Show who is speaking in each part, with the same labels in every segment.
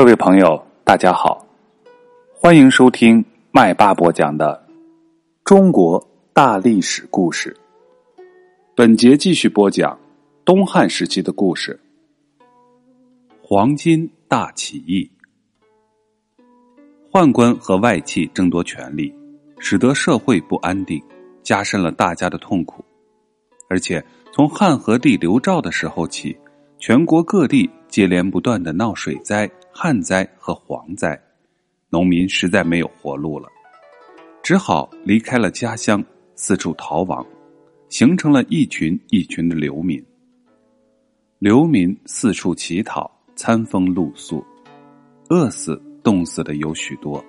Speaker 1: 各位朋友，大家好，欢迎收听麦霸播讲的中国大历史故事。本节继续播讲东汉时期的故事——黄巾大起义。宦官和外戚争夺权力，使得社会不安定，加深了大家的痛苦。而且从汉和帝刘肇的时候起，全国各地接连不断的闹水灾。旱灾和蝗灾，农民实在没有活路了，只好离开了家乡，四处逃亡，形成了一群一群的流民。流民四处乞讨，餐风露宿，饿死、冻死的有许多，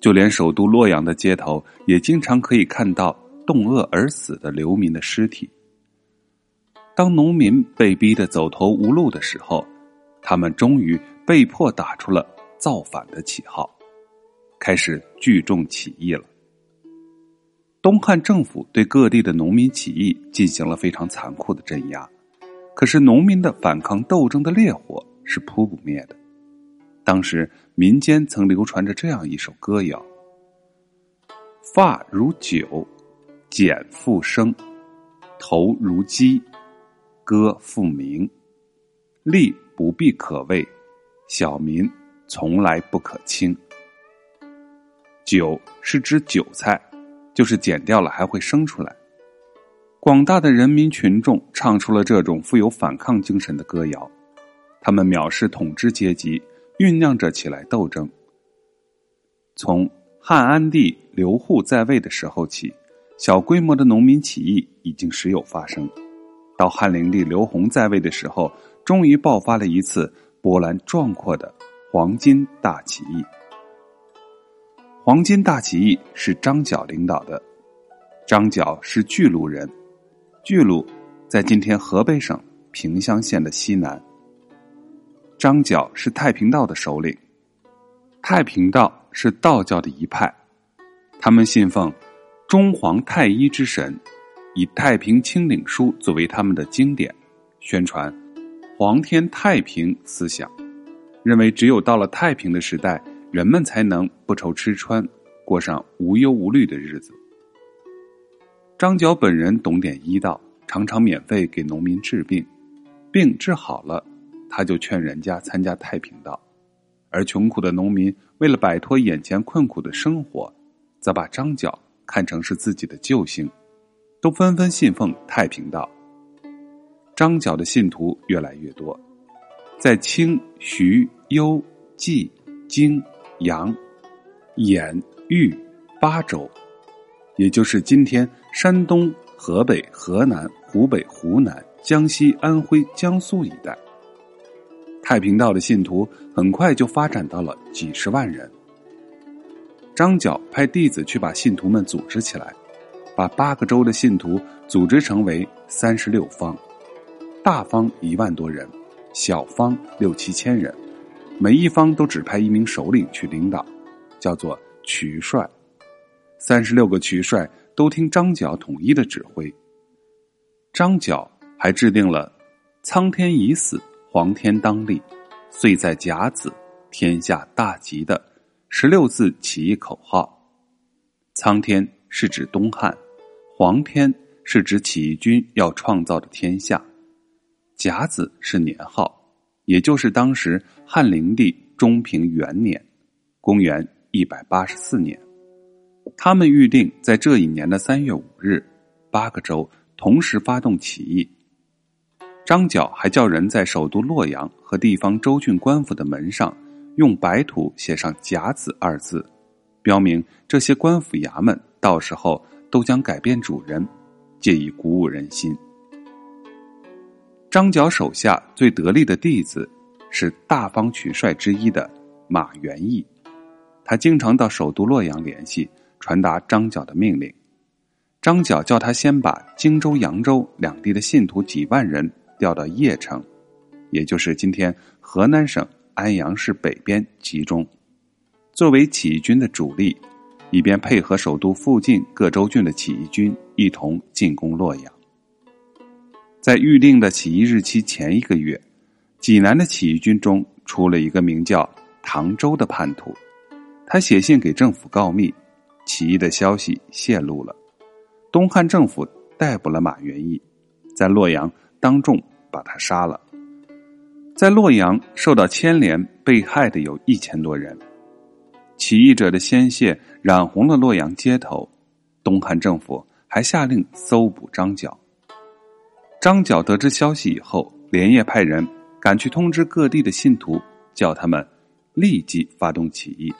Speaker 1: 就连首都洛阳的街头，也经常可以看到冻饿而死的流民的尸体。当农民被逼得走投无路的时候，他们终于。被迫打出了造反的旗号，开始聚众起义了。东汉政府对各地的农民起义进行了非常残酷的镇压，可是农民的反抗斗争的烈火是扑不灭的。当时民间曾流传着这样一首歌谣：“发如酒，剪复生，头如鸡，歌复鸣，力不必可畏。”小民从来不可轻。韭是指韭菜，就是剪掉了还会生出来。广大的人民群众唱出了这种富有反抗精神的歌谣，他们藐视统治阶级，酝酿着起来斗争。从汉安帝刘祜在位的时候起，小规模的农民起义已经时有发生。到汉灵帝刘宏在位的时候，终于爆发了一次。波澜壮阔的黄金大起义。黄金大起义是张角领导的。张角是巨鹿人，巨鹿在今天河北省平乡县的西南。张角是太平道的首领。太平道是道教的一派，他们信奉中皇太一之神，以《太平清领书》作为他们的经典，宣传。皇天太平思想，认为只有到了太平的时代，人们才能不愁吃穿，过上无忧无虑的日子。张角本人懂点医道，常常免费给农民治病，病治好了，他就劝人家参加太平道，而穷苦的农民为了摆脱眼前困苦的生活，则把张角看成是自己的救星，都纷纷信奉太平道。张角的信徒越来越多，在清、徐、幽、冀、荆、扬、兖、豫八州，也就是今天山东、河北、河南、湖北、湖南、江西、安徽、江苏一带，太平道的信徒很快就发展到了几十万人。张角派弟子去把信徒们组织起来，把八个州的信徒组织成为三十六方。大方一万多人，小方六七千人，每一方都指派一名首领去领导，叫做渠帅。三十六个渠帅都听张角统一的指挥。张角还制定了“苍天已死，黄天当立，岁在甲子，天下大吉”的十六字起义口号。苍天是指东汉，黄天是指起义军要创造的天下。甲子是年号，也就是当时汉灵帝中平元年，公元一百八十四年。他们预定在这一年的三月五日，八个州同时发动起义。张角还叫人在首都洛阳和地方州郡官府的门上用白土写上“甲子”二字，标明这些官府衙门到时候都将改变主人，借以鼓舞人心。张角手下最得力的弟子是大方渠帅之一的马元义，他经常到首都洛阳联系，传达张角的命令。张角叫他先把荆州、扬州两地的信徒几万人调到邺城，也就是今天河南省安阳市北边集中，作为起义军的主力，以便配合首都附近各州郡的起义军一同进攻洛阳。在预定的起义日期前一个月，济南的起义军中出了一个名叫唐周的叛徒，他写信给政府告密，起义的消息泄露了，东汉政府逮捕了马元义，在洛阳当众把他杀了。在洛阳受到牵连被害的有一千多人，起义者的鲜血染红了洛阳街头，东汉政府还下令搜捕张角。张角得知消息以后，连夜派人赶去通知各地的信徒，叫他们立即发动起义。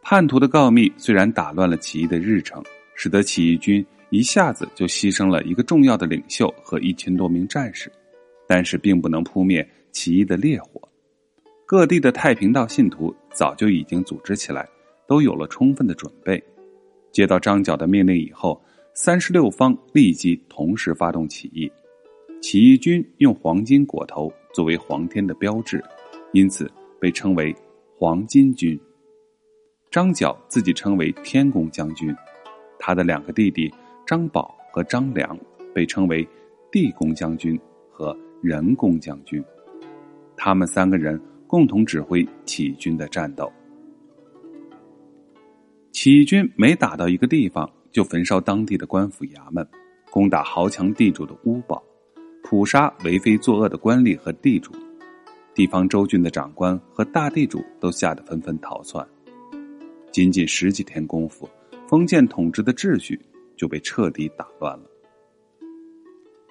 Speaker 1: 叛徒的告密虽然打乱了起义的日程，使得起义军一下子就牺牲了一个重要的领袖和一千多名战士，但是并不能扑灭起义的烈火。各地的太平道信徒早就已经组织起来，都有了充分的准备。接到张角的命令以后。三十六方立即同时发动起义，起义军用黄金裹头作为黄天的标志，因此被称为黄金军。张角自己称为天公将军，他的两个弟弟张宝和张良被称为地公将军和人公将军，他们三个人共同指挥起义军的战斗。起义军每打到一个地方。就焚烧当地的官府衙门，攻打豪强地主的屋堡，捕杀为非作恶的官吏和地主，地方州郡的长官和大地主都吓得纷纷逃窜。仅仅十几天功夫，封建统治的秩序就被彻底打乱了。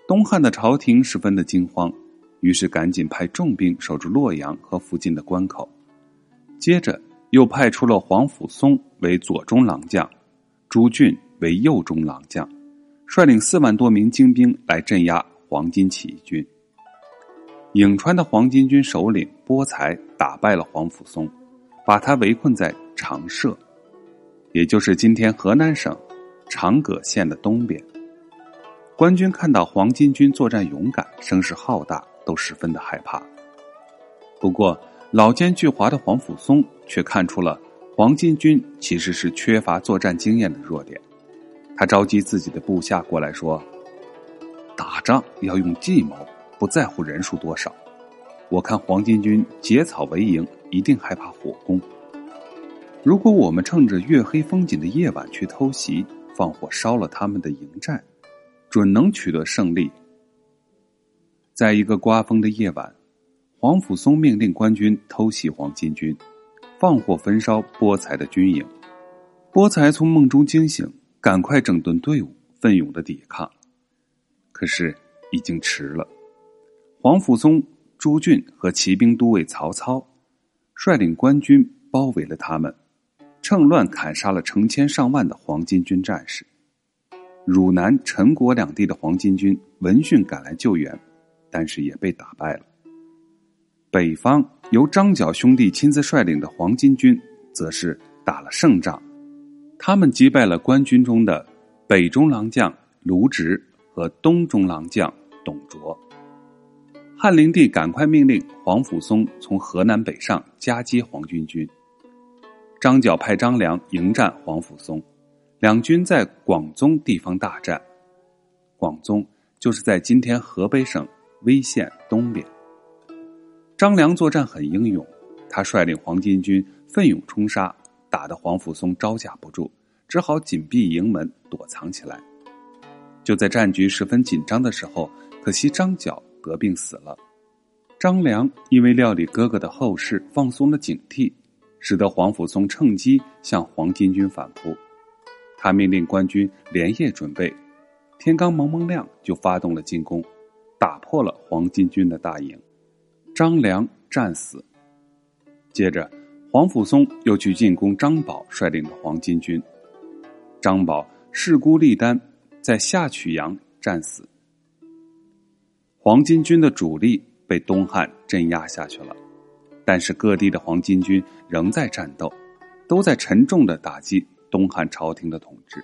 Speaker 1: 东汉的朝廷十分的惊慌，于是赶紧派重兵守住洛阳和附近的关口，接着又派出了皇甫嵩为左中郎将，朱俊。为右中郎将，率领四万多名精兵来镇压黄巾起义军。颍川的黄巾军首领波才打败了黄甫嵩，把他围困在长社，也就是今天河南省长葛县的东边。官军看到黄巾军作战勇敢，声势浩大，都十分的害怕。不过老奸巨猾的黄甫嵩却看出了黄巾军其实是缺乏作战经验的弱点。他召集自己的部下过来说：“打仗要用计谋，不在乎人数多少。我看黄巾军结草为营，一定害怕火攻。如果我们趁着月黑风紧的夜晚去偷袭，放火烧了他们的营寨，准能取得胜利。”在一个刮风的夜晚，黄甫嵩命令官军偷袭黄巾军，放火焚烧波才的军营。波才从梦中惊醒。赶快整顿队伍，奋勇的抵抗。可是已经迟了。黄甫嵩、朱俊和骑兵都尉曹操率领官军包围了他们，趁乱砍杀了成千上万的黄巾军战士。汝南、陈国两地的黄巾军闻讯赶来救援，但是也被打败了。北方由张角兄弟亲自率领的黄巾军，则是打了胜仗。他们击败了官军中的北中郎将卢植和东中郎将董卓。汉灵帝赶快命令黄甫嵩从河南北上夹击黄巾军。张角派张良迎战黄甫嵩，两军在广宗地方大战。广宗就是在今天河北省威县东边。张良作战很英勇，他率领黄巾军奋勇冲杀。打得黄甫嵩招架不住，只好紧闭营门躲藏起来。就在战局十分紧张的时候，可惜张角得病死了。张良因为料理哥哥的后事，放松了警惕，使得黄甫嵩趁机向黄巾军反扑。他命令官军连夜准备，天刚蒙蒙亮就发动了进攻，打破了黄巾军的大营。张良战死。接着。黄甫嵩又去进攻张宝率领的黄巾军，张宝势孤力单，在下曲阳战死。黄巾军的主力被东汉镇压下去了，但是各地的黄巾军仍在战斗，都在沉重的打击东汉朝廷的统治，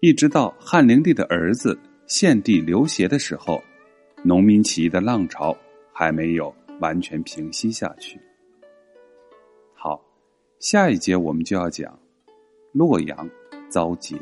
Speaker 1: 一直到汉灵帝的儿子献帝刘协的时候，农民起义的浪潮还没有完全平息下去。下一节我们就要讲洛阳遭劫。